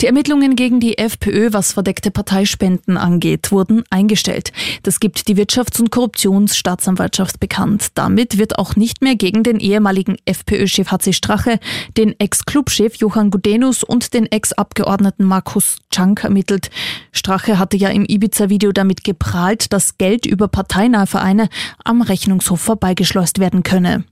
Die Ermittlungen gegen die FPÖ, was verdeckte Parteispenden angeht, wurden eingestellt. Das gibt die Wirtschafts- und Korruptionsstaatsanwaltschaft bekannt. Damit wird auch nicht mehr gegen den ehemaligen FPÖ-Chef HC Strache, den Ex-Clubchef Johann Gudenus und den Ex-Abgeordneten Markus Czank ermittelt. Strache hatte ja im Ibiza-Video damit geprahlt, dass Geld über parteinahe Vereine am Rechnungshof vorbeigeschleust werden könne.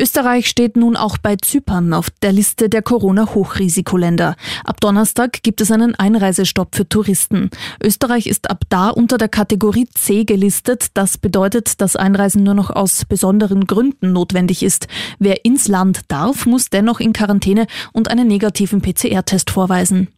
Österreich steht nun auch bei Zypern auf der Liste der Corona-Hochrisikoländer. Ab Donnerstag gibt es einen Einreisestopp für Touristen. Österreich ist ab da unter der Kategorie C gelistet. Das bedeutet, dass Einreisen nur noch aus besonderen Gründen notwendig ist. Wer ins Land darf, muss dennoch in Quarantäne und einen negativen PCR-Test vorweisen.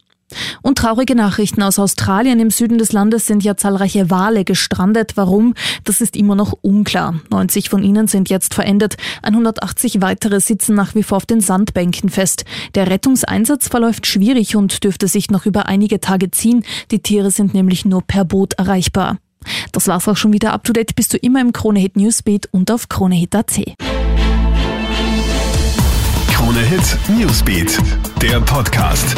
Und traurige Nachrichten aus Australien. Im Süden des Landes sind ja zahlreiche Wale gestrandet. Warum? Das ist immer noch unklar. 90 von ihnen sind jetzt verendet. 180 weitere sitzen nach wie vor auf den Sandbänken fest. Der Rettungseinsatz verläuft schwierig und dürfte sich noch über einige Tage ziehen. Die Tiere sind nämlich nur per Boot erreichbar. Das war's auch schon wieder up to date. Bist du immer im Kronehit Newsbeat und auf kronehit.at. Kronehit Newsbeat, der Podcast.